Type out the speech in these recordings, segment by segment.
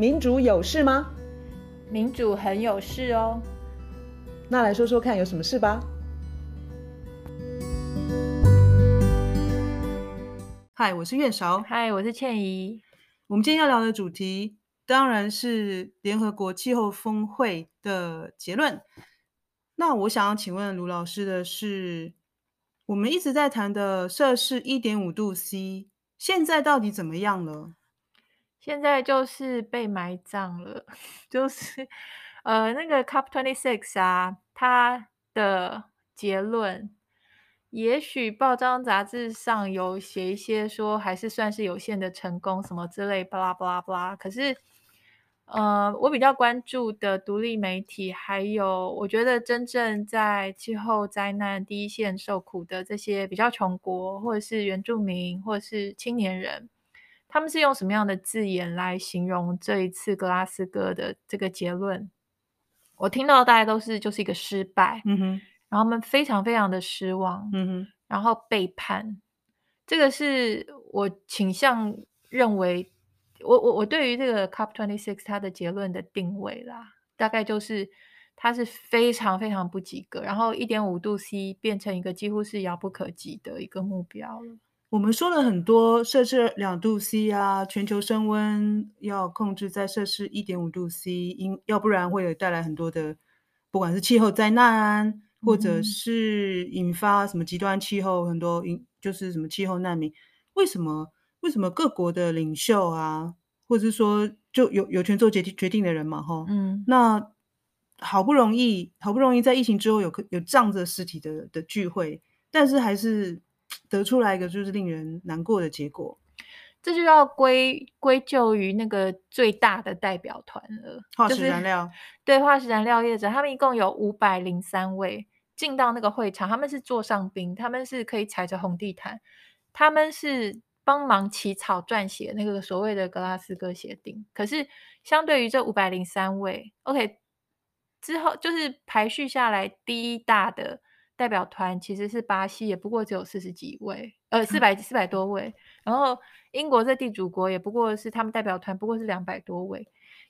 民主有事吗？民主很有事哦。那来说说看，有什么事吧？嗨，我是月韶。嗨，我是倩怡。我们今天要聊的主题当然是联合国气候峰会的结论。那我想要请问卢老师的是，我们一直在谈的摄氏一点五度 C，现在到底怎么样了？现在就是被埋葬了，就是呃，那个 COP twenty six 啊，它的结论，也许报章杂志上有写一些说还是算是有限的成功什么之类，巴拉巴拉巴拉。可是，呃，我比较关注的独立媒体，还有我觉得真正在气候灾难第一线受苦的这些比较穷国，或者是原住民，或者是青年人，他们是用什么样的字眼来形容这一次格拉斯哥的这个结论？我听到大家都是就是一个失败，嗯哼，然后他们非常非常的失望，嗯哼，然后背叛，这个是我倾向认为。我我我对于这个 COP twenty six 它的结论的定位啦，大概就是它是非常非常不及格，然后一点五度 C 变成一个几乎是遥不可及的一个目标了。我们说了很多摄氏两度 C 啊，全球升温要控制在摄氏一点五度 C，因要不然会有带来很多的，不管是气候灾难，或者是引发什么极端气候，很多引就是什么气候难民，为什么？为什么各国的领袖啊，或者是说就有有权做决定决定的人嘛，哈，嗯，那好不容易好不容易在疫情之后有有这样子实体的的聚会，但是还是得出来一个就是令人难过的结果，这就要归归咎于那个最大的代表团了，化石燃料，就是、对化石燃料业者，他们一共有五百零三位进到那个会场，他们是座上宾，他们是可以踩着红地毯，他们是。帮忙起草撰写那个所谓的格拉斯哥协定，可是相对于这五百零三位，OK 之后就是排序下来第一大的代表团其实是巴西，也不过只有四十几位，呃四 百四百多位，然后英国这地主国也不过是他们代表团不过是两百多位，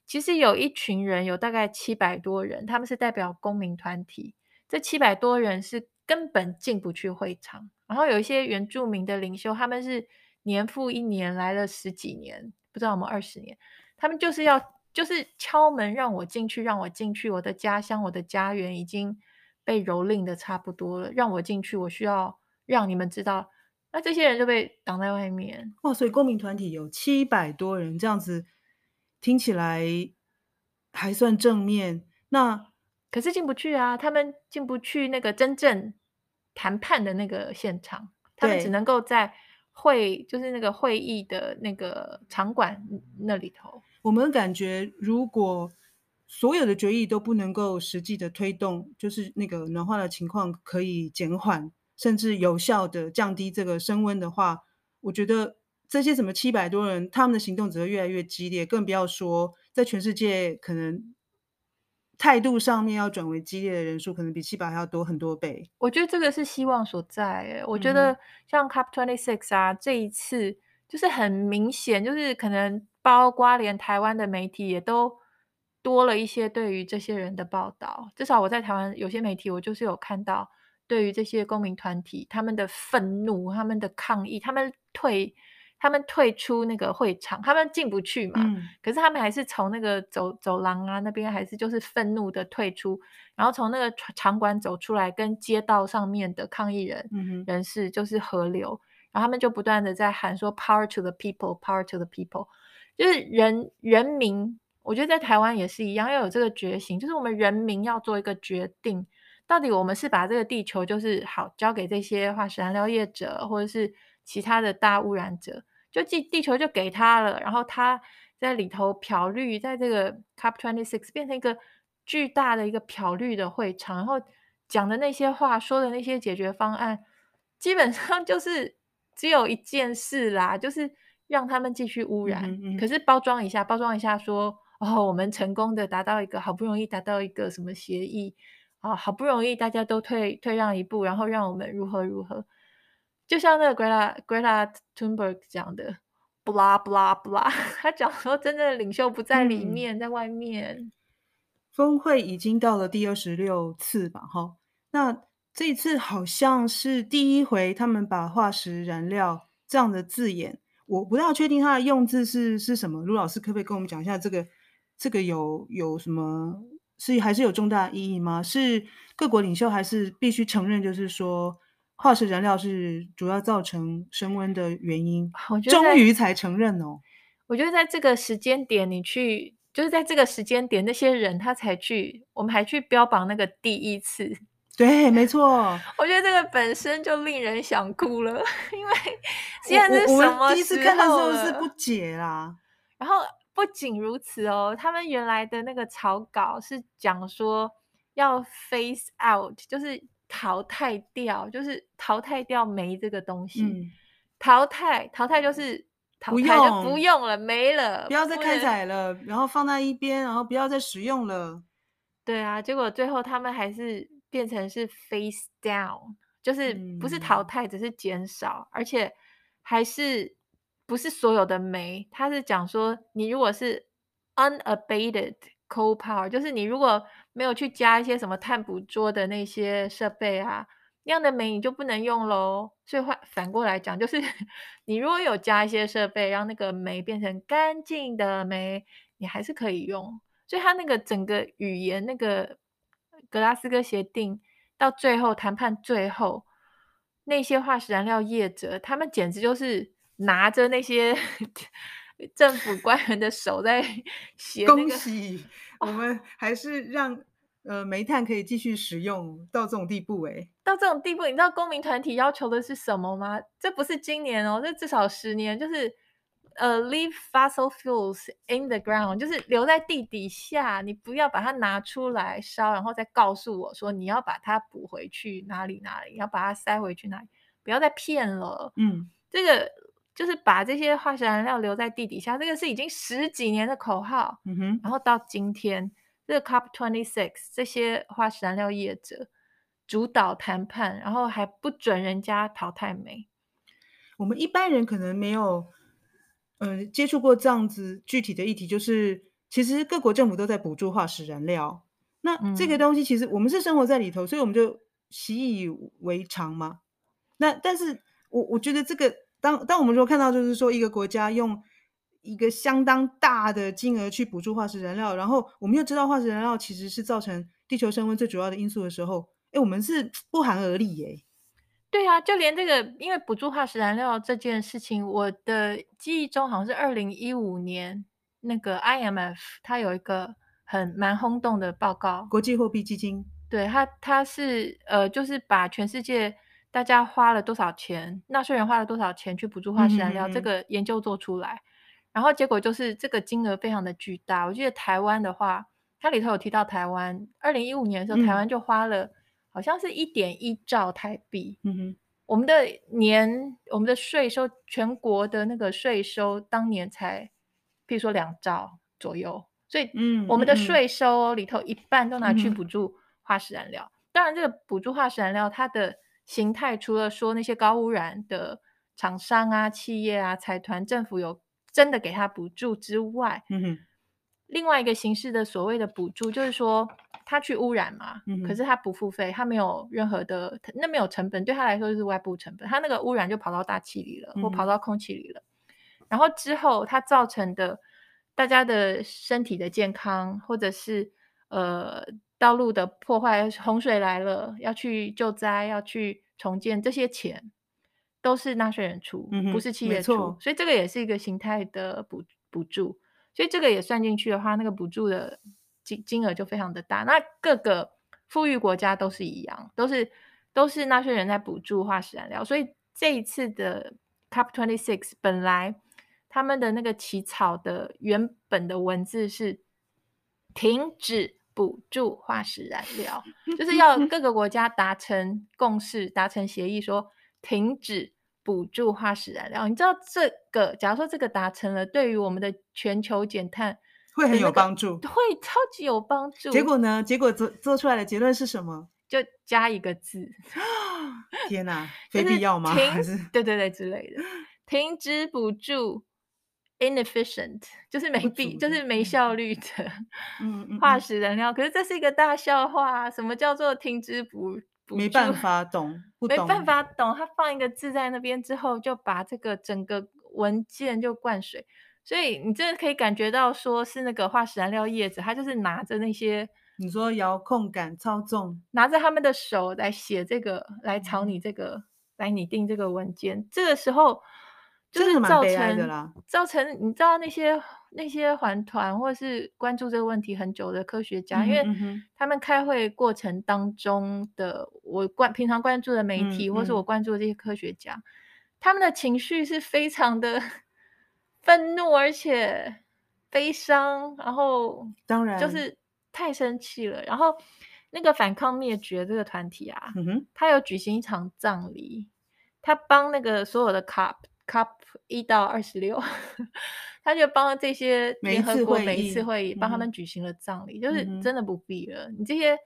其实有一群人有大概七百多人，他们是代表公民团体，这七百多人是根本进不去会场，然后有一些原住民的领袖，他们是。年复一年来了十几年，不知道我们二十年，他们就是要就是敲门让我进去，让我进去。我的家乡，我的家园已经被蹂躏的差不多了，让我进去。我需要让你们知道，那这些人就被挡在外面。哇，所以公民团体有七百多人，这样子听起来还算正面。那可是进不去啊，他们进不去那个真正谈判的那个现场，他们只能够在。会就是那个会议的那个场馆那里头，我们感觉如果所有的决议都不能够实际的推动，就是那个暖化的情况可以减缓，甚至有效的降低这个升温的话，我觉得这些什么七百多人，他们的行动只会越来越激烈，更不要说在全世界可能。态度上面要转为激烈的人数，可能比七百还要多很多倍。我觉得这个是希望所在。我觉得像 Cup twenty six 啊，这一次就是很明显，就是可能包括连台湾的媒体也都多了一些对于这些人的报道。至少我在台湾有些媒体，我就是有看到对于这些公民团体他们的愤怒、他们的抗议、他们退。他们退出那个会场，他们进不去嘛。嗯、可是他们还是从那个走走廊啊那边，还是就是愤怒的退出，然后从那个场馆走出来，跟街道上面的抗议人、嗯、人士就是合流，然后他们就不断的在喊说 “Power to the people, Power to the people”，就是人人民。我觉得在台湾也是一样，要有这个觉醒，就是我们人民要做一个决定，到底我们是把这个地球就是好交给这些化石燃料业者，或者是。其他的大污染者，就地地球就给他了，然后他在里头漂绿，在这个 Cup twenty six 变成一个巨大的一个漂绿的会场，然后讲的那些话，说的那些解决方案，基本上就是只有一件事啦，就是让他们继续污染。嗯嗯，可是包装一下，包装一下说，哦，我们成功的达到一个好不容易达到一个什么协议啊，好不容易大家都退退让一步，然后让我们如何如何。就像那个 Greta Greta Thunberg 讲的，blah blah blah，他讲说真正的领袖不在里面，嗯、在外面。峰会已经到了第二十六次吧？哈，那这一次好像是第一回，他们把化石燃料这样的字眼，我不大确定它的用字是是什么。卢老师可不可以跟我们讲一下这个？这个有有什么是还是有重大意义吗？是各国领袖还是必须承认，就是说化石燃料是主要造成升温的原因？我觉得终于才承认哦。我觉得在这个时间点，你去就是在这个时间点，那些人他才去，我们还去标榜那个第一次。对，没错。我觉得这个本身就令人想哭了，因为现在是什么第一次看的时候是不解啦，然后。不仅如此哦，他们原来的那个草稿是讲说要 face out，就是淘汰掉，就是淘汰掉煤这个东西。嗯、淘汰淘汰就是淘汰就不用了，没了，不要再开采了，然后放在一边，然后不要再使用了。对啊，结果最后他们还是变成是 face down，就是不是淘汰，只是减少，嗯、而且还是。不是所有的煤，他是讲说，你如果是 unabated coal power，就是你如果没有去加一些什么碳捕捉的那些设备啊，那样的煤你就不能用喽。所以换反过来讲，就是 你如果有加一些设备，让那个煤变成干净的煤，你还是可以用。所以他那个整个语言，那个格拉斯哥协定到最后谈判最后，那些化石燃料业者，他们简直就是。拿着那些 政府官员的手在 写、那个，恭喜我们还是让、哦、呃煤炭可以继续使用到这种地步诶，到这种地步，你知道公民团体要求的是什么吗？这不是今年哦，这至少十年，就是呃、uh，leave fossil fuels in the ground，就是留在地底下，你不要把它拿出来烧，然后再告诉我说你要把它补回去哪里哪里，要把它塞回去哪里，不要再骗了。嗯，这个。就是把这些化石燃料留在地底下，这个是已经十几年的口号。嗯哼，然后到今天，这个 COP twenty six 这些化石燃料业者主导谈判，然后还不准人家淘汰煤。我们一般人可能没有，呃，接触过这样子具体的议题，就是其实各国政府都在补助化石燃料。那这个东西其实我们是生活在里头，所以我们就习以为常嘛。那但是我我觉得这个。当当我们说看到，就是说一个国家用一个相当大的金额去补助化石燃料，然后我们又知道化石燃料其实是造成地球升温最主要的因素的时候，哎，我们是不寒而栗耶。对啊，就连这个，因为补助化石燃料这件事情，我的记忆中好像是二零一五年那个 IMF 它有一个很蛮轰动的报告，国际货币基金，对它它是呃，就是把全世界。大家花了多少钱？纳税人花了多少钱去补助化石燃料？嗯、这个研究做出来，然后结果就是这个金额非常的巨大。我记得台湾的话，它里头有提到台湾，二零一五年的时候，台湾就花了好像是一点一兆台币。嗯哼，我们的年，我们的税收，全国的那个税收当年才，譬如说两兆左右。所以，嗯，我们的税收里头一半都拿去补助化石燃料。嗯、当然，这个补助化石燃料它的。形态除了说那些高污染的厂商啊、企业啊、财团、政府有真的给他补助之外，嗯哼，另外一个形式的所谓的补助，就是说他去污染嘛，嗯，可是他不付费，他没有任何的，那没有成本，对他来说就是外部成本，他那个污染就跑到大气里了，或跑到空气里了，嗯，然后之后它造成的大家的身体的健康，或者是呃。道路的破坏，洪水来了要去救灾，要去重建，这些钱都是纳税人出，嗯、不是企业出，所以这个也是一个形态的补补助，所以这个也算进去的话，那个补助的金金额就非常的大。那各个富裕国家都是一样，都是都是纳税人在补助化石燃料，所以这一次的 COP twenty six 本来他们的那个起草的原本的文字是停止。补助化石燃料，就是 要各个国家达成共识、达成协议，说停止补助化石燃料。你知道这个？假如说这个达成了，对于我们的全球减碳会很有帮助，会超级有帮助。结果呢？结果做做出来的结论是什么？就加一个字。天哪，非必要吗？停还是对对对之类的，停止补助 inefficient，就是没必，就是没效率的嗯嗯化石燃料。可是这是一个大笑话，什么叫做听之不不没办法懂，没办法懂。他放一个字在那边之后，就把这个整个文件就灌水。所以你真的可以感觉到，说是那个化石燃料业者，他就是拿着那些你说遥控感操纵，拿着他们的手来写这个，来草拟这个，嗯、来拟定这个文件。这个时候。就是造成造成，你知道那些那些环团或者是关注这个问题很久的科学家，嗯、因为他们开会过程当中的我关平常关注的媒体，嗯、或是我关注的这些科学家，嗯、他们的情绪是非常的 愤怒，而且悲伤，然后当然就是太生气了。然后那个反抗灭绝这个团体啊，嗯、哼他有举行一场葬礼，他帮那个所有的 COP。COP 一到二十六，他就帮这些联合国每一次会议帮他们举行了葬礼，嗯、就是真的不必了。嗯、你这些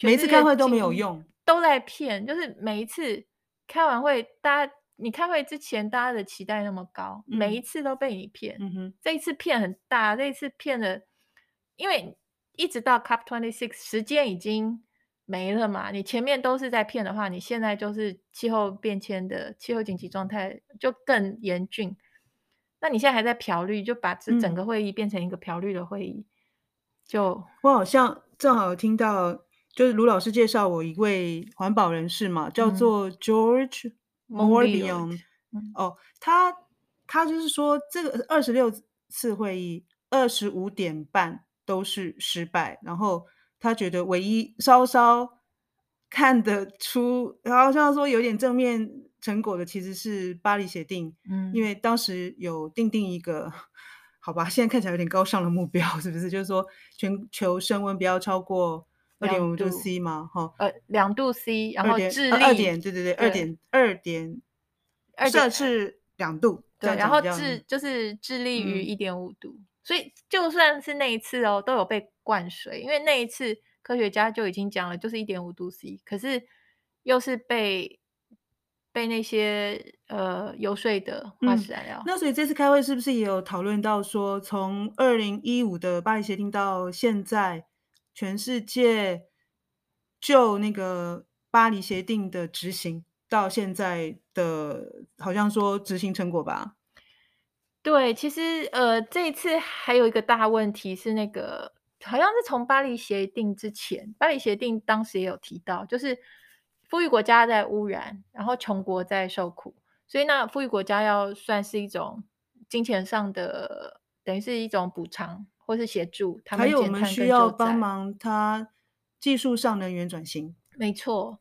每一次开会都没有用，都在骗。就是每一次开完会，大家你开会之前大家的期待那么高，嗯、每一次都被你骗。嗯、哼这一次骗很大，这一次骗的，因为一直到 Cup twenty six 时间已经。没了嘛？你前面都是在骗的话，你现在就是气候变迁的气候紧急状态就更严峻。那你现在还在漂绿，就把这整个会议变成一个漂绿的会议。嗯、就我好像正好听到，就是卢老师介绍我一位环保人士嘛，叫做 George Monbiot。哦，他他就是说，这个二十六次会议，二十五点半都是失败，然后。他觉得唯一稍稍看得出，好像说有点正面成果的，其实是巴黎协定。嗯，因为当时有定定一个，好吧，现在看起来有点高尚的目标，是不是？就是说全球升温不要超过二点五度 C 嘛，哈，呃，两度 C，然后致力二点，对对对，二点二点二摄氏两度，对，然后致就是致力于一点五度。所以就算是那一次哦，都有被灌水，因为那一次科学家就已经讲了，就是一点五度 C，可是又是被被那些呃游说的化石燃料。嗯，那所以这次开会是不是也有讨论到说，从二零一五的巴黎协定到现在，全世界就那个巴黎协定的执行到现在的，好像说执行成果吧？对，其实呃，这一次还有一个大问题是那个，好像是从巴黎协定之前，巴黎协定当时也有提到，就是富裕国家在污染，然后穷国在受苦，所以那富裕国家要算是一种金钱上的，等于是一种补偿或是协助他们。还有我们需要帮忙他技术上能源转型，没错。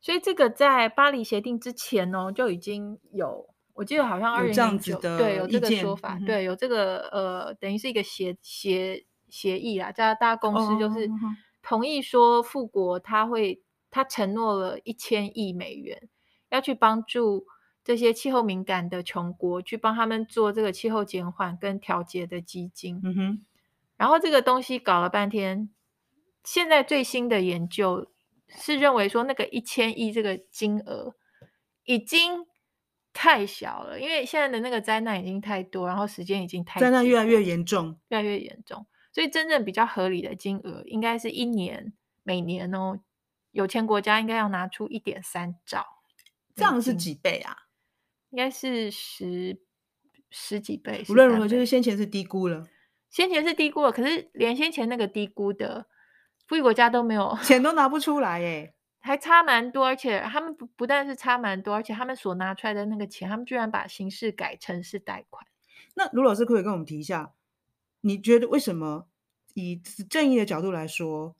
所以这个在巴黎协定之前呢，就已经有。我记得好像二零零九，对，有这个说法，嗯、对，有这个呃，等于是一个协协协议啦，加拿大公司就是同意说，富国他会他承诺了一千亿美元，要去帮助这些气候敏感的穷国，去帮他们做这个气候减缓跟调节的基金。嗯哼，然后这个东西搞了半天，现在最新的研究是认为说，那个一千亿这个金额已经。太小了，因为现在的那个灾难已经太多，然后时间已经太灾难越来越严重，越来越严重，所以真正比较合理的金额应该是一年每年哦，有钱国家应该要拿出一点三兆，这样是几倍啊？应该是十十几倍。无论如何，就是先前是低估了，先前是低估了，可是连先前那个低估的富裕国家都没有钱都拿不出来耶。还差蛮多，而且他们不不但是差蛮多，而且他们所拿出来的那个钱，他们居然把形式改成是贷款。那卢老师可以跟我们提一下，你觉得为什么以正义的角度来说，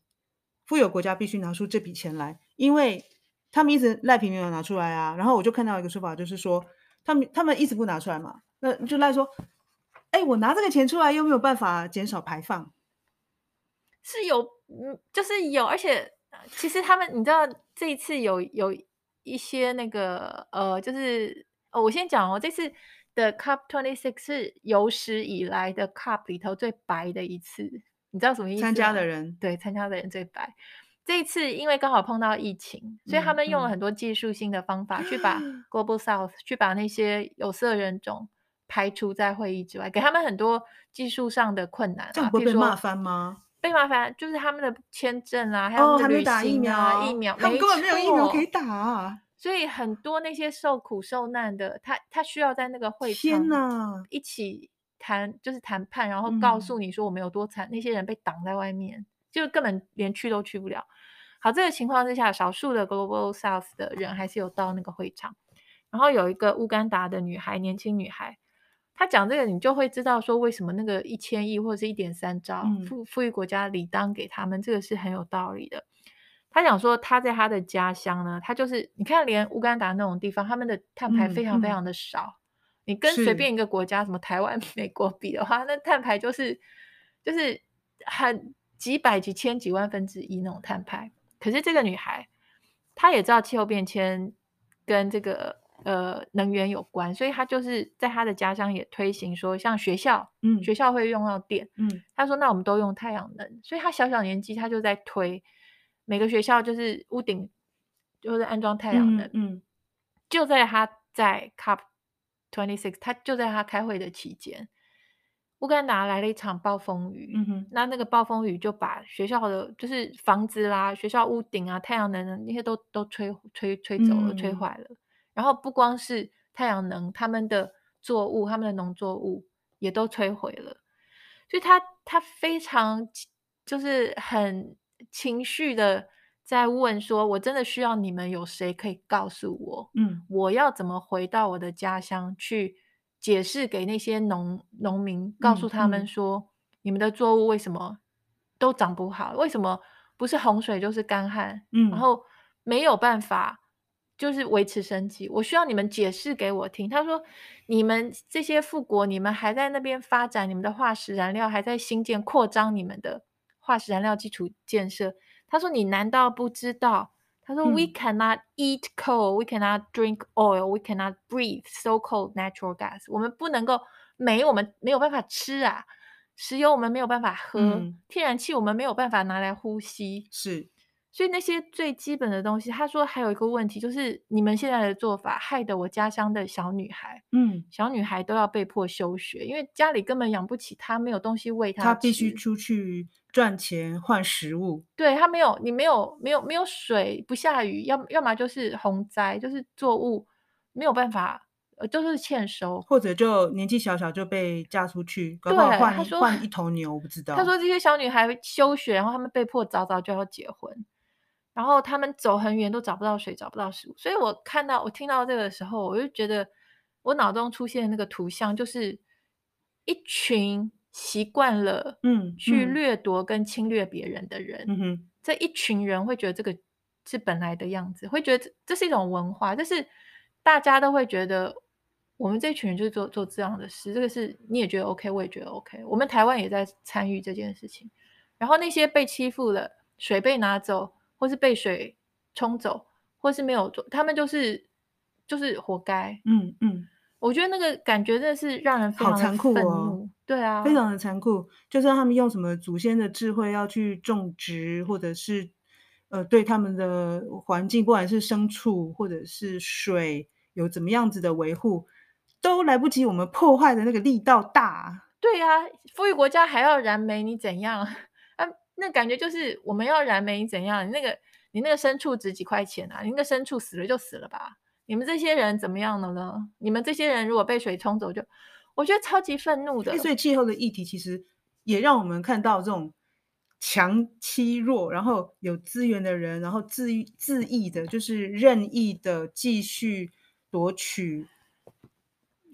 富有国家必须拿出这笔钱来？因为他们一直赖皮没有拿出来啊。然后我就看到一个说法，就是说他们他们一直不拿出来嘛，那就赖说，哎，我拿这个钱出来又没有办法减少排放，是有，嗯，就是有，而且。其实他们，你知道这一次有有一些那个呃，就是哦，我先讲哦，这次的 Cup twenty six 是有史以来的 Cup 里头最白的一次，你知道什么意思吗？参加的人，对，参加的人最白。这一次因为刚好碰到疫情，所以他们用了很多技术性的方法去把 Global South 去把那些有色人种排除在会议之外，给他们很多技术上的困难、啊。这样不会被骂翻吗？被麻烦就是他们的签证啊，还有他们的旅行啊、哦、还没打疫苗，疫苗他们根本没有疫苗可以打、啊。所以很多那些受苦受难的，他他需要在那个会场一起谈，就是谈判，然后告诉你说我们有多惨。嗯、那些人被挡在外面，就根本连去都去不了。好，这个情况之下，少数的 Global South 的人还是有到那个会场。然后有一个乌干达的女孩，年轻女孩，她讲这个，你就会知道说为什么那个一千亿或者是一点三兆富富裕国家理当给他们，这个是很有道理的。他讲说，他在他的家乡呢，他就是你看，连乌干达那种地方，他们的碳排非常非常的少。嗯嗯、你跟随便一个国家，什么台湾、美国比的话，那碳排就是就是很几百、几千、几万分之一那种碳排。可是这个女孩，她也知道气候变迁跟这个呃能源有关，所以他就是在他的家乡也推行说，像学校，嗯，学校会用到电，嗯，他说那我们都用太阳能，所以他小小年纪他就在推。每个学校就是屋顶，就是安装太阳能。嗯，嗯，就在他在 COP twenty six，他就在他开会的期间，乌干达来了一场暴风雨。嗯哼，那那个暴风雨就把学校的，就是房子啦、学校屋顶啊、太阳能那些都都吹吹吹走了、嗯、吹坏了。然后不光是太阳能，他们的作物、他们的农作物也都摧毁了。所以他他非常就是很。情绪的在问说：“我真的需要你们有谁可以告诉我，嗯，我要怎么回到我的家乡去解释给那些农农民，告诉他们说，嗯嗯、你们的作物为什么都长不好？为什么不是洪水就是干旱？嗯，然后没有办法就是维持生计。我需要你们解释给我听。”他说：“你们这些富国，你们还在那边发展你们的化石燃料，还在新建扩张你们的。”化石燃料基础建设，他说：“你难道不知道？”他说、嗯、：“We cannot eat coal, we cannot drink oil, we cannot breathe so-called natural gas。我们不能够煤，我们没有办法吃啊；石油我们没有办法喝；嗯、天然气我们没有办法拿来呼吸。”是。所以那些最基本的东西，他说还有一个问题，就是你们现在的做法，害得我家乡的小女孩，嗯，小女孩都要被迫休学，因为家里根本养不起她，没有东西喂她，她必须出去赚钱换食物。对，她没有，你没有，没有，没有水，不下雨，要要么就是洪灾，就是作物没有办法，呃，就是欠收，或者就年纪小小就被嫁出去，对，换换一头牛，我不知道。他说这些小女孩休学，然后他们被迫早早就要结婚。然后他们走很远都找不到水，找不到食物，所以我看到我听到这个的时候，我就觉得我脑中出现的那个图像就是一群习惯了嗯去掠夺跟侵略别人的人，嗯哼，这一群人会觉得这个是本来的样子，会觉得这这是一种文化，就是大家都会觉得我们这群人就是做做这样的事，这个是你也觉得 OK，我也觉得 OK，我们台湾也在参与这件事情，然后那些被欺负了，水被拿走。或是被水冲走，或是没有做，他们就是就是活该。嗯嗯，我觉得那个感觉真的是让人非常残酷哦。对啊，非常的残酷。就算他们用什么祖先的智慧要去种植，或者是呃对他们的环境，不管是牲畜或者是水有怎么样子的维护，都来不及我们破坏的那个力道大。对啊，富裕国家还要燃煤，你怎样？那感觉就是我们要燃煤怎样？你那个你那个牲畜值几块钱啊？你那个牲畜死了就死了吧？你们这些人怎么样了呢？你们这些人如果被水冲走就，就我觉得超级愤怒的。所以气候的议题其实也让我们看到这种强欺弱，然后有资源的人，然后自自意的，就是任意的继续夺取。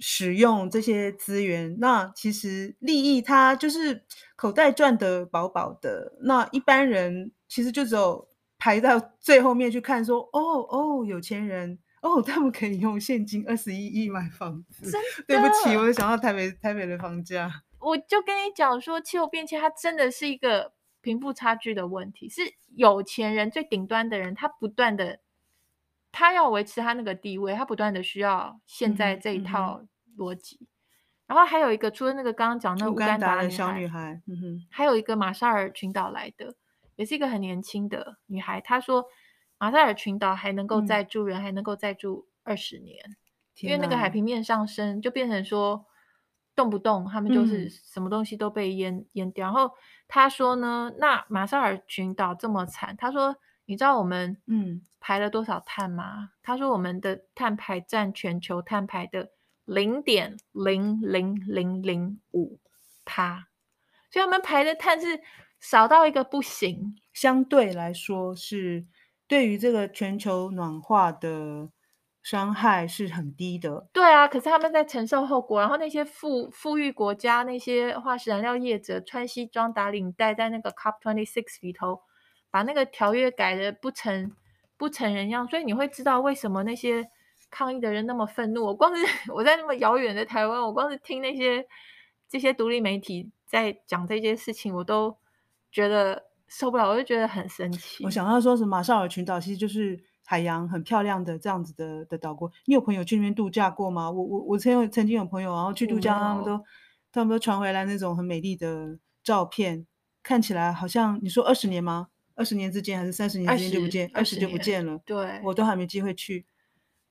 使用这些资源，那其实利益他就是口袋赚得饱饱的。那一般人其实就只有排到 最后面去看说，说哦哦，有钱人哦，他们可以用现金二十一亿买房子。对不起，我就想到台北台北的房价。我就跟你讲说，气候变迁它真的是一个贫富差距的问题，是有钱人最顶端的人，他不断的。他要维持他那个地位，他不断的需要现在这一套逻辑。嗯嗯、然后还有一个，除了那个刚刚讲那个乌干达的小女孩，嗯哼，还有一个马绍尔群岛来的，也是一个很年轻的女孩。她说，马绍尔群岛还能够再住人，嗯、还能够再住二十年，因为那个海平面上升，就变成说动不动他们就是什么东西都被淹淹掉。然后他说呢，那马绍尔群岛这么惨，他说你知道我们嗯排了多少碳吗？他说我们的碳排占全球碳排的零点零零零零五帕，所以他们排的碳是少到一个不行。相对来说是对于这个全球暖化的。伤害是很低的，对啊，可是他们在承受后果，然后那些富富裕国家那些化石燃料业者穿西装打领带，在那个 COP twenty six 里头把那个条约改的不成不成人样，所以你会知道为什么那些抗议的人那么愤怒。我光是 我在那么遥远的台湾，我光是听那些这些独立媒体在讲这些事情，我都觉得受不了，我就觉得很生气。我想到说是马绍尔群岛，其实就是。海洋很漂亮的这样子的的岛国，你有朋友去那边度假过吗？我我我曾有曾经有朋友，然后去度假，他们都他们都传回来那种很美丽的照片，看起来好像你说二十年吗？二十年之间还是三十年之间就不见，二十就不见了。对，我都还没机会去。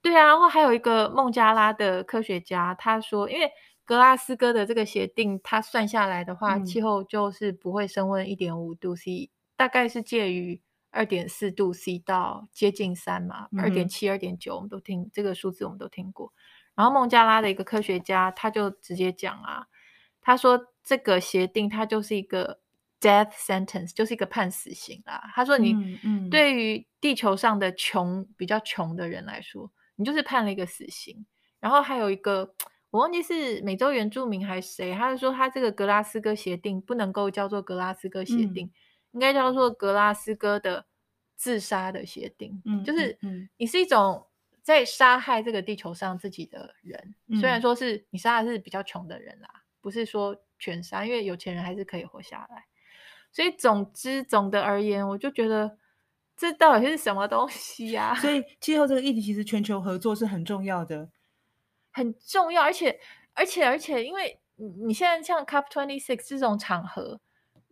对啊，然后还有一个孟加拉的科学家，他说，因为格拉斯哥的这个协定，他算下来的话，嗯、气候就是不会升温一点五度 C，大概是介于。二点四度 C 到接近三嘛，二点七、二点九，我们都听这个数字，我们都听过。然后孟加拉的一个科学家，他就直接讲啊，他说这个协定它就是一个 death sentence，就是一个判死刑啦。他说你对于地球上的穷比较穷的人来说，你就是判了一个死刑。然后还有一个我忘记是美洲原住民还是谁，他就说他这个格拉斯哥协定不能够叫做格拉斯哥协定。嗯应该叫做格拉斯哥的自杀的协定，嗯，就是你是一种在杀害这个地球上自己的人，嗯、虽然说是你杀的是比较穷的人啦，不是说全杀，因为有钱人还是可以活下来。所以总之总的而言，我就觉得这到底是什么东西呀、啊？所以 气候这个议题其实全球合作是很重要的，很重要，而且而且而且，因为你现在像 Cup twenty six 这种场合。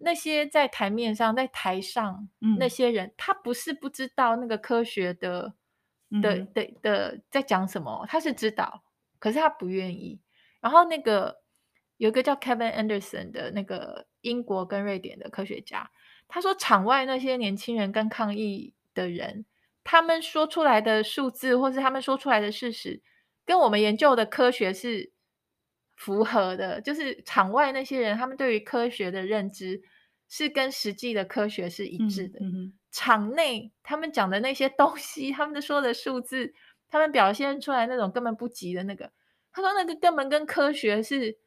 那些在台面上、在台上、嗯、那些人，他不是不知道那个科学的、嗯、的的的在讲什么，他是知道，可是他不愿意。然后那个有一个叫 Kevin Anderson 的那个英国跟瑞典的科学家，他说场外那些年轻人跟抗议的人，他们说出来的数字或是他们说出来的事实，跟我们研究的科学是符合的，就是场外那些人，他们对于科学的认知。是跟实际的科学是一致的。嗯嗯、场内他们讲的那些东西，他们说的数字，他们表现出来那种根本不及的那个，他说那个根本跟科学是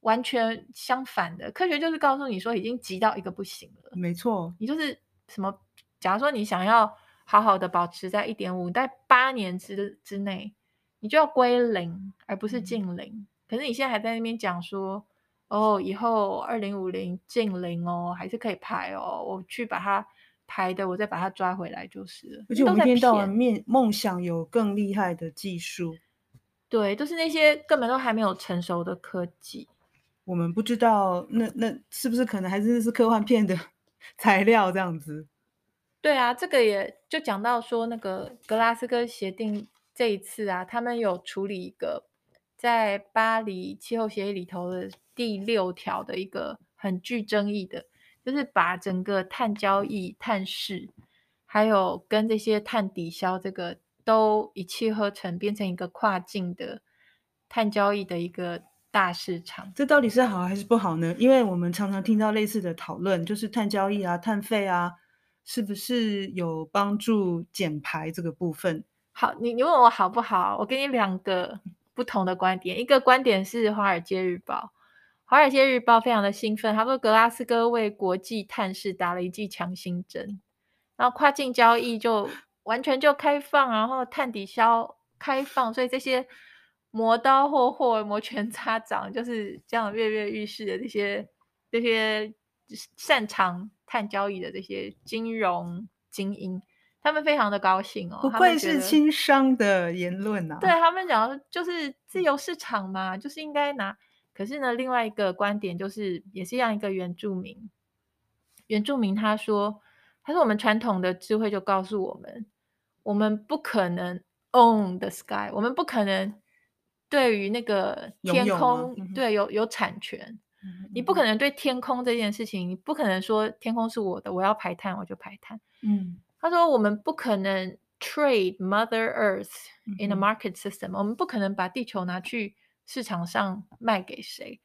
完全相反的。科学就是告诉你说已经急到一个不行了。没错，你就是什么？假如说你想要好好的保持在一点五，在八年之之内，你就要归零，而不是近零。嗯、可是你现在还在那边讲说。哦，以后二零五零近零哦，还是可以排哦。我去把它排的，我再把它抓回来就是了。而且我们一天到晚面梦想有更厉害的技术，对，都是那些根本都还没有成熟的科技。我们不知道那那是不是可能还是是科幻片的 材料这样子？对啊，这个也就讲到说那个格拉斯哥协定这一次啊，他们有处理一个在巴黎气候协议里头的。第六条的一个很具争议的，就是把整个碳交易、碳市，还有跟这些碳抵消这个都一气呵成，变成一个跨境的碳交易的一个大市场。这到底是好还是不好呢？因为我们常常听到类似的讨论，就是碳交易啊、碳费啊，是不是有帮助减排这个部分？好，你你问我好不好？我给你两个不同的观点，一个观点是《华尔街日报》。《华尔街日报》非常的兴奋，他说格拉斯哥为国际碳市打了一剂强心针，然后跨境交易就完全就开放，然后碳抵消开放，所以这些磨刀霍霍、摩拳擦掌，就是这样跃跃欲试的这些这些擅长碳交易的这些金融精英，他们非常的高兴哦，不愧是轻商的言论啊！对他们讲，就是自由市场嘛，就是应该拿。可是呢，另外一个观点就是，也是让一个原住民，原住民他说，他说我们传统的智慧就告诉我们，我们不可能 own the sky，我们不可能对于那个天空，嗯、对有有产权。嗯、你不可能对天空这件事情，你不可能说天空是我的，我要排碳我就排碳。嗯，他说我们不可能 trade Mother Earth in a market system，、嗯、我们不可能把地球拿去市场上卖给谁。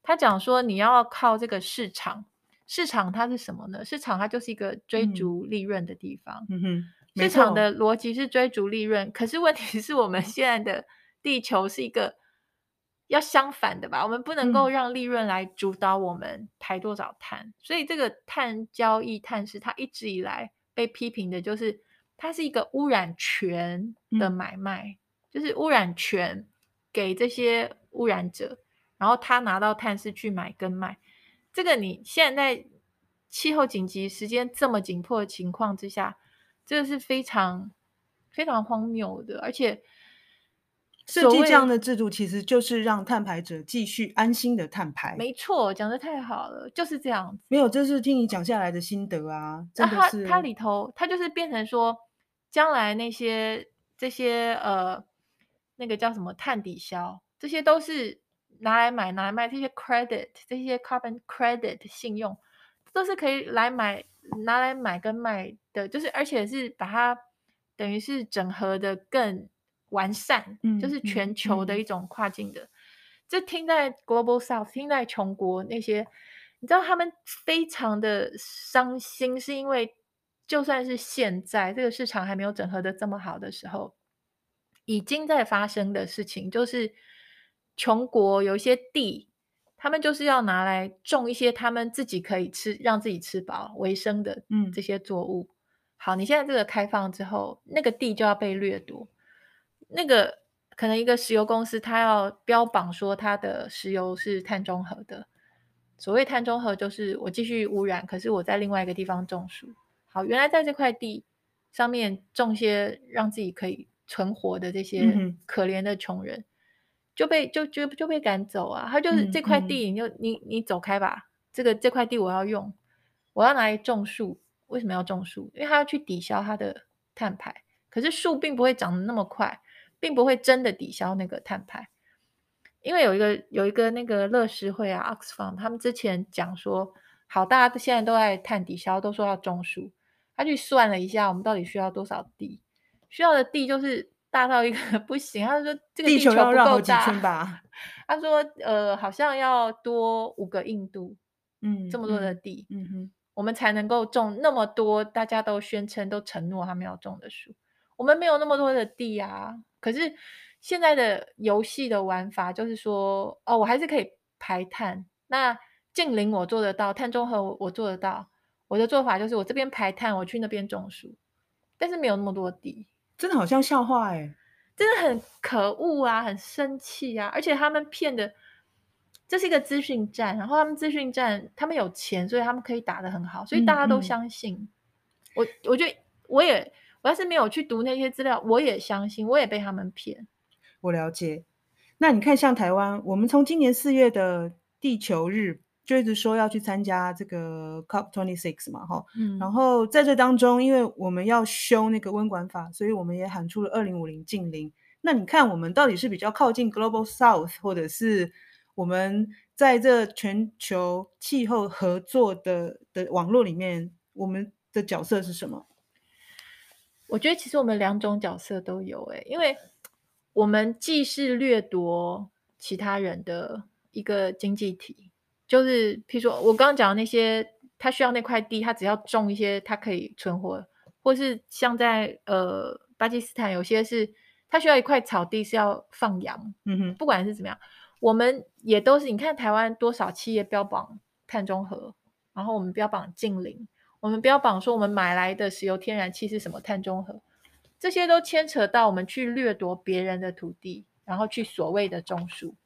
他讲说你要靠这个市场，市场它是什么呢？市场它就是一个追逐利润的地方。嗯哼，市场的逻辑是追逐利润，可是问题是我们现在的地球是一个。要相反的吧，我们不能够让利润来主导我们排多少碳，嗯、所以这个碳交易、碳市，它一直以来被批评的就是它是一个污染权的买卖，嗯、就是污染权给这些污染者，然后他拿到碳市去买跟卖。这个你现在在气候紧急、时间这么紧迫的情况之下，这个是非常非常荒谬的，而且。设计这样的制度，其实就是让碳排者继续安心的碳排。没错，讲的太好了，就是这样子。没有，这是听你讲下来的心得啊，真的是。啊、它它里头，它就是变成说，将来那些这些呃，那个叫什么碳抵消，这些都是拿来买拿来卖，这些 credit，这些 carbon credit 信用，都是可以来买拿来买跟卖的，就是而且是把它等于是整合的更。完善，就是全球的一种跨境的。这、嗯嗯、听在 Global South，听在穷国那些，你知道他们非常的伤心，是因为就算是现在这个市场还没有整合的这么好的时候，已经在发生的事情，就是穷国有一些地，他们就是要拿来种一些他们自己可以吃、让自己吃饱为生的嗯这些作物。嗯、好，你现在这个开放之后，那个地就要被掠夺。那个可能一个石油公司，它要标榜说它的石油是碳中和的。所谓碳中和，就是我继续污染，可是我在另外一个地方种树。好，原来在这块地上面种些让自己可以存活的这些可怜的穷人，嗯、就被就就就被赶走啊！他就是这块地，你就、嗯、你你走开吧。这个这块地我要用，我要拿来种树。为什么要种树？因为他要去抵消它的碳排。可是树并不会长得那么快。并不会真的抵消那个碳排，因为有一个有一个那个乐施会啊，Oxfam，他们之前讲说，好，大家现在都在碳抵消，都说要种树，他去算了一下，我们到底需要多少地？需要的地就是大到一个 不行，他说这个地球不够大，吧。他说呃，好像要多五个印度，嗯，这么多的地，嗯，嗯哼，我们才能够种那么多，大家都宣称都承诺他们要种的树，我们没有那么多的地啊。可是现在的游戏的玩法就是说，哦，我还是可以排碳。那近邻我做得到，碳中和我做得到。我的做法就是，我这边排碳，我去那边种树，但是没有那么多地，真的好像笑话哎、欸，真的很可恶啊，很生气啊！而且他们骗的，这是一个资讯站，然后他们资讯站，他们有钱，所以他们可以打得很好，所以大家都相信。嗯嗯、我我觉得我也。我要是没有去读那些资料，我也相信，我也被他们骗。我了解。那你看，像台湾，我们从今年四月的地球日就一直说要去参加这个 COP twenty six 嘛，哈，嗯。然后在这当中，因为我们要修那个温管法，所以我们也喊出了二零五零近零。那你看，我们到底是比较靠近 Global South，或者是我们在这全球气候合作的的网络里面，我们的角色是什么？我觉得其实我们两种角色都有诶，因为我们既是掠夺其他人的一个经济体，就是譬如说我刚刚讲的那些，他需要那块地，他只要种一些，他可以存活，或是像在呃巴基斯坦，有些是他需要一块草地是要放羊，嗯哼，不管是怎么样，我们也都是，你看台湾多少企业标榜碳中和，然后我们标榜净零。我们标榜说我们买来的石油天然气是什么碳中和，这些都牵扯到我们去掠夺别人的土地，然后去所谓的种树。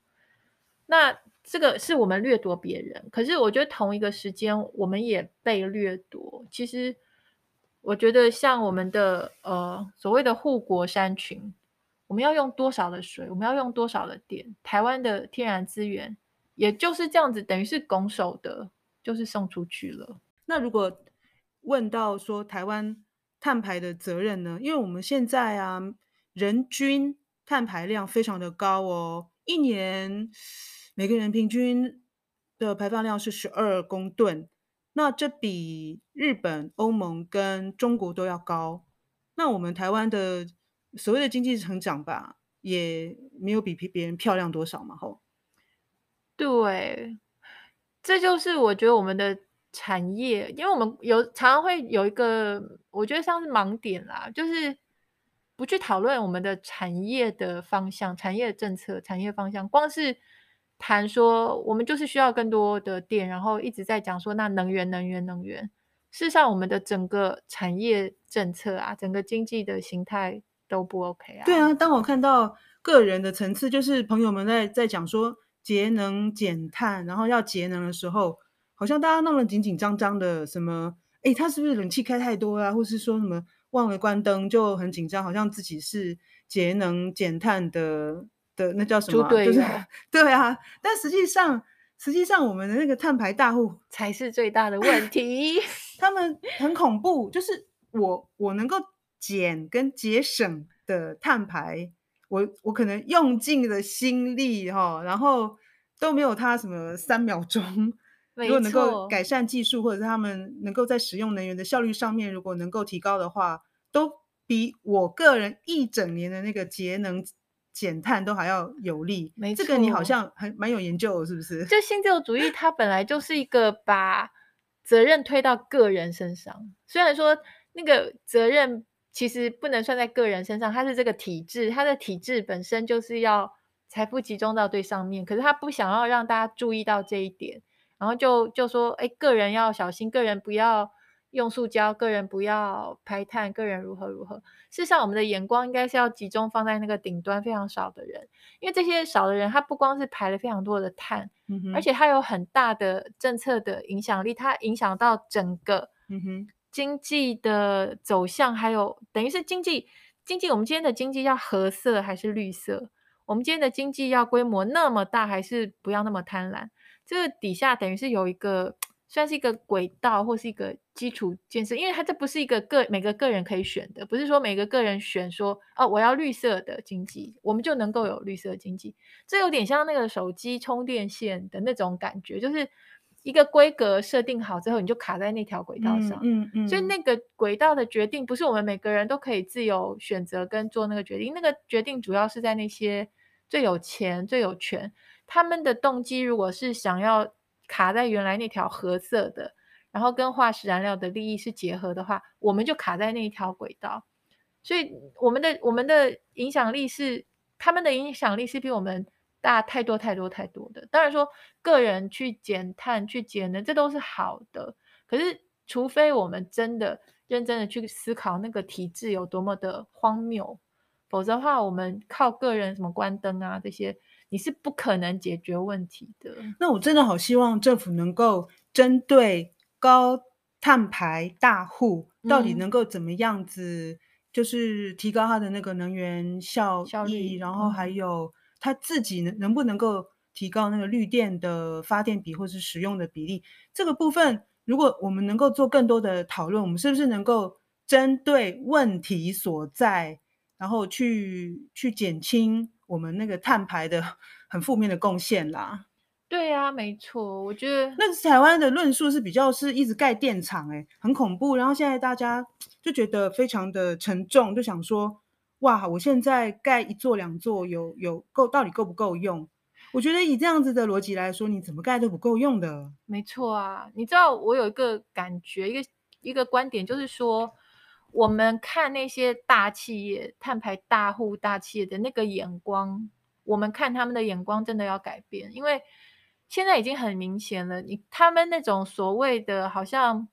那这个是我们掠夺别人，可是我觉得同一个时间我们也被掠夺。其实我觉得像我们的呃所谓的护国山群，我们要用多少的水，我们要用多少的电，台湾的天然资源也就是这样子，等于是拱手的，就是送出去了。那如果问到说台湾碳排的责任呢？因为我们现在啊，人均碳排量非常的高哦，一年每个人平均的排放量是十二公吨，那这比日本、欧盟跟中国都要高。那我们台湾的所谓的经济成长吧，也没有比别人漂亮多少嘛，吼。对，这就是我觉得我们的产业，因为我们有常常会有一个，我觉得像是盲点啦，就是。不去讨论我们的产业的方向、产业政策、产业方向，光是谈说我们就是需要更多的电，然后一直在讲说那能源、能源、能源。事实上，我们的整个产业政策啊，整个经济的形态都不 OK 啊。对啊，当我看到个人的层次，就是朋友们在在讲说节能减碳，然后要节能的时候，好像大家弄得紧紧张张的，什么哎，他是不是冷气开太多啊，或是说什么？忘了关灯就很紧张，好像自己是节能减碳的的那叫什么？就是 对啊。但实际上，实际上我们的那个碳排大户才是最大的问题。他们很恐怖，就是我我能够减跟节省的碳排，我我可能用尽了心力哈，然后都没有他什么三秒钟。如果能够改善技术，或者是他们能够在使用能源的效率上面，如果能够提高的话，都比我个人一整年的那个节能减碳都还要有利。没错，这个你好像还蛮有研究的，是不是？就新自由主义，它本来就是一个把责任推到个人身上。虽然说那个责任其实不能算在个人身上，它是这个体制，它的体制本身就是要财富集中到最上面。可是他不想要让大家注意到这一点。然后就就说，哎，个人要小心，个人不要用塑胶，个人不要排碳，个人如何如何。事实上，我们的眼光应该是要集中放在那个顶端非常少的人，因为这些少的人，他不光是排了非常多的碳，嗯，而且他有很大的政策的影响力，它影响到整个经济的走向，还有等于是经济经济，我们今天的经济要褐色还是绿色？我们今天的经济要规模那么大，还是不要那么贪婪？这个底下等于是有一个，算是一个轨道或是一个基础建设，因为它这不是一个个每个个人可以选的，不是说每个个人选说哦，我要绿色的经济，我们就能够有绿色经济。这有点像那个手机充电线的那种感觉，就是一个规格设定好之后，你就卡在那条轨道上。嗯嗯，嗯。所以那个轨道的决定不是我们每个人都可以自由选择跟做那个决定，那个决定主要是在那些最有钱、最有权。他们的动机如果是想要卡在原来那条褐色的，然后跟化石燃料的利益是结合的话，我们就卡在那一条轨道。所以我们的我们的影响力是他们的影响力是比我们大太多太多太多的。当然说个人去减碳去节能，这都是好的。可是除非我们真的认真的去思考那个体制有多么的荒谬，否则的话，我们靠个人什么关灯啊这些。你是不可能解决问题的。那我真的好希望政府能够针对高碳排大户，到底能够怎么样子，就是提高它的那个能源效益，效率，然后还有它自己能能不能够提高那个绿电的发电比或是使用的比例。这个部分，如果我们能够做更多的讨论，我们是不是能够针对问题所在，然后去去减轻。我们那个碳排的很负面的贡献啦，对呀、啊，没错，我觉得那台湾的论述是比较是一直盖电厂，哎，很恐怖。然后现在大家就觉得非常的沉重，就想说，哇，我现在盖一座两座有有够，到底够不够用？我觉得以这样子的逻辑来说，你怎么盖都不够用的。没错啊，你知道我有一个感觉，一个一个观点，就是说。我们看那些大企业、碳排大户、大企业的那个眼光，我们看他们的眼光真的要改变，因为现在已经很明显了。你他们那种所谓的，好像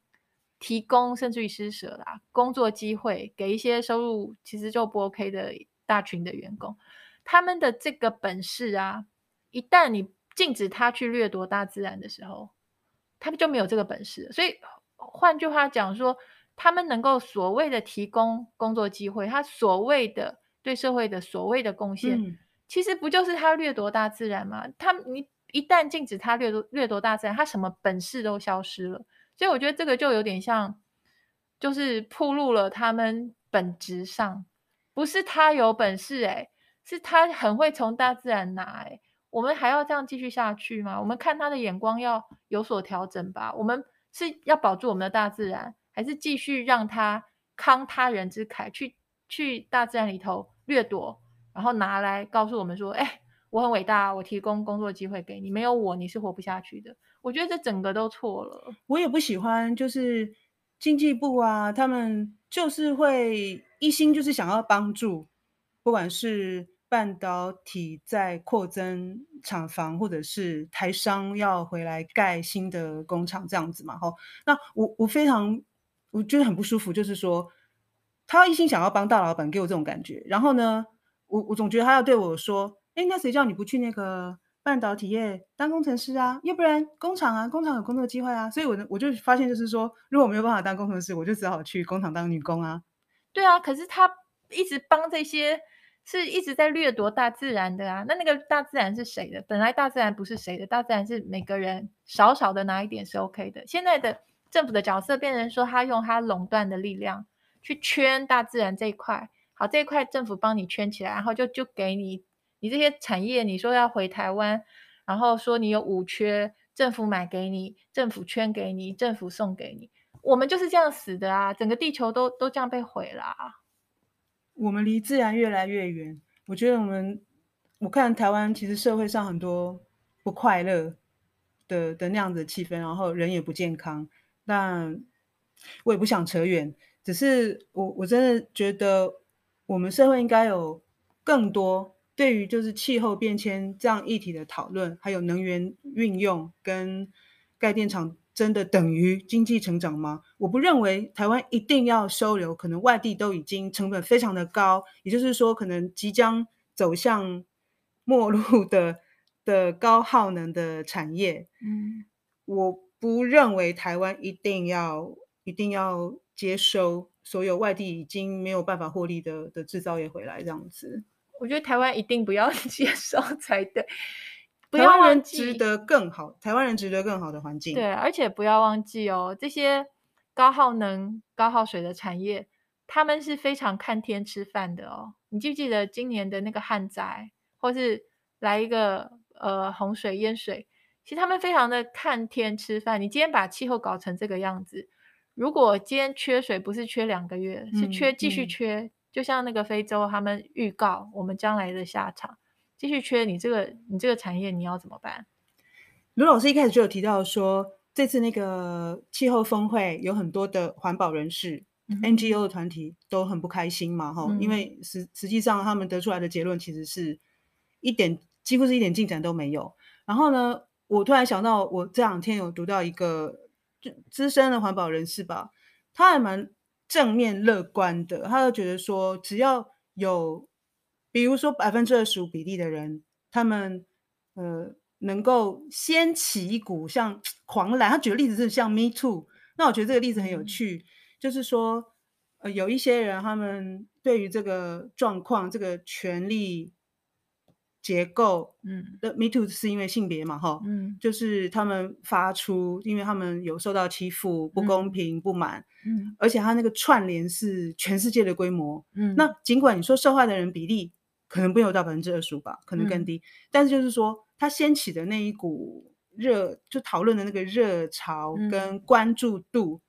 提供甚至于施舍啦，工作机会给一些收入其实就不 OK 的大群的员工，他们的这个本事啊，一旦你禁止他去掠夺大自然的时候，他们就没有这个本事。所以换句话讲说。他们能够所谓的提供工作机会，他所谓的对社会的所谓的贡献，嗯，其实不就是他掠夺大自然吗？他你一旦禁止他掠夺掠夺大自然，他什么本事都消失了。所以我觉得这个就有点像，就是暴露了他们本质上不是他有本事，欸，是他很会从大自然拿，哎，我们还要这样继续下去吗？我们看他的眼光要有所调整吧。我们是要保住我们的大自然，还是继续让他慷他人之慨，去去大自然里头掠夺，然后拿来告诉我们说，哎，我很伟大，我提供工作机会给你，没有我你是活不下去的。我觉得这整个都错了。我也不喜欢，就是经济部啊，他们就是会一心就是想要帮助，不管是半导体在扩增厂房，或者是台商要回来盖新的工厂这样子嘛。吼，那我我非常我觉得很不舒服，就是说他一心想要帮大老板，给我这种感觉。然后呢，我我总觉得他要对我说，哎，那谁叫你不去那个？半导体业当工程师啊，要不然工厂啊，工厂有工作机会啊，所以我我就发现就是说，如果我没有办法当工程师，我就只好去工厂当女工啊。对啊，可是他一直帮这些，是一直在掠夺大自然的啊。那那个大自然是谁的？本来大自然不是谁的，大自然是每个人少少的拿一点是 OK 的。现在的政府的角色变成说，他用他垄断的力量去圈大自然这一块，好，这一块政府帮你圈起来，然后就就给你。你这些产业，你说要回台湾，然后说你有五缺，政府买给你，政府圈给你，政府送给你，我们就是这样死的啊！整个地球都都这样被毁了啊。我们离自然越来越远。我觉得我们，我看台湾其实社会上很多不快乐的的那样子的气氛，然后人也不健康。但我也不想扯远，只是我我真的觉得我们社会应该有更多。对于就是气候变迁这样议题的讨论，还有能源运用跟盖电厂，真的等于经济成长吗？我不认为台湾一定要收留，可能外地都已经成本非常的高，也就是说，可能即将走向末路的的高耗能的产业。嗯，我不认为台湾一定要一定要接收所有外地已经没有办法获利的的制造业回来这样子。我觉得台湾一定不要 接受才对，不要忘记，台湾人值得更好，台湾人值得更好的环境。对，而且不要忘记哦，这些高耗能、高耗水的产业，他们是非常看天吃饭的哦。你记不记得今年的那个旱灾，或是来一个呃洪水淹水，其实他们非常的看天吃饭。你今天把气候搞成这个样子，如果今天缺水，不是缺两个月，是缺继续缺。嗯嗯就像那个非洲，他们预告我们将来的下场，继续缺你这个你这个产业，你要怎么办？卢老师一开始就有提到说，这次那个气候峰会有很多的环保人士、嗯、NGO 的团体都很不开心嘛，哈、嗯，因为实实际上他们得出来的结论其实是一点几乎是一点进展都没有。然后呢，我突然想到，我这两天有读到一个就资深的环保人士吧，他还蛮。正面乐观的，他就觉得说，只要有，比如说百分之二十五比例的人，他们呃能够掀起一股像狂澜。他举的例子是像 Me Too，那我觉得这个例子很有趣，嗯、就是说，呃，有一些人他们对于这个状况，这个权力。结构，嗯，的 Me Too 是因为性别嘛，哈，嗯，就是他们发出，因为他们有受到欺负、不公平、嗯、不满，嗯，而且他那个串联是全世界的规模，嗯，那尽管你说受害的人比例可能不有到百分之二十五吧，可能更低，嗯、但是就是说，他掀起的那一股热，就讨论的那个热潮跟关注度，嗯、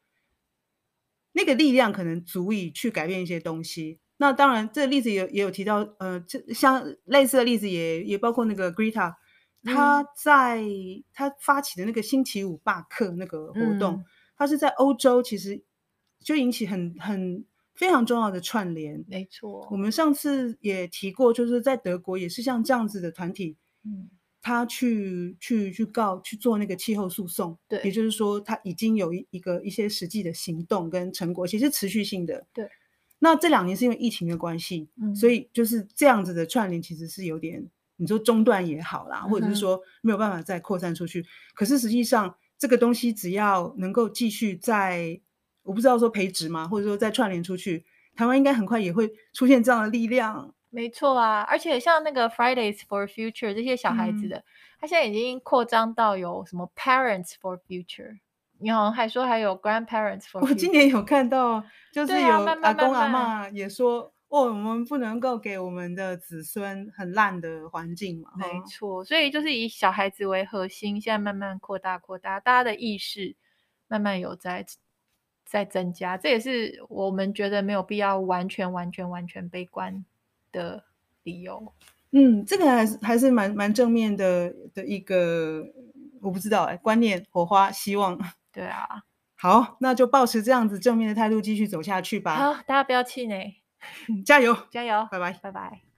那个力量可能足以去改变一些东西。那当然，这个例子也也有提到，呃，这像类似的例子也也包括那个 Greta，他在他发起的那个星期五罢课那个活动，他、嗯、是在欧洲，其实就引起很很非常重要的串联。没。错，我们上次也提过，就是在德国也是像这样子的团体，嗯，他去去去告去做那个气候诉讼，对，也就是说他已经有一一个一些实际的行动跟成果，其实持续性的，对。那这两年是因为疫情的关系，嗯，所以就是这样子的串联其实是有点，你说中断也好啦，嗯、或者是说没有办法再扩散出去。可是实际上这个东西只要能够继续在，我不知道说培植嘛，或者说再串联出去，台湾应该很快也会出现这样的力量。没错啊，而且像那个 Fridays for Future 这些小孩子的，嗯、他现在已经扩张到有什么 Parents for Future。你好像还说还有 grandparents for。我今年有看到，就是有阿公阿妈也说，哦，我们不能够给我们的子孙很烂的环境嘛。没错，所以就是以小孩子为核心，现在慢慢扩大扩大，大家的意识慢慢有在在增加，这也是我们觉得没有必要完全完全完全悲观的理由。嗯，这个还是还是蛮蛮正面的的一个，我不知道哎，观念、火花、希望。对啊，好，那就保持这样子正面的态度继续走下去吧。好，大家不要气馁。加油，加油，拜拜，拜拜。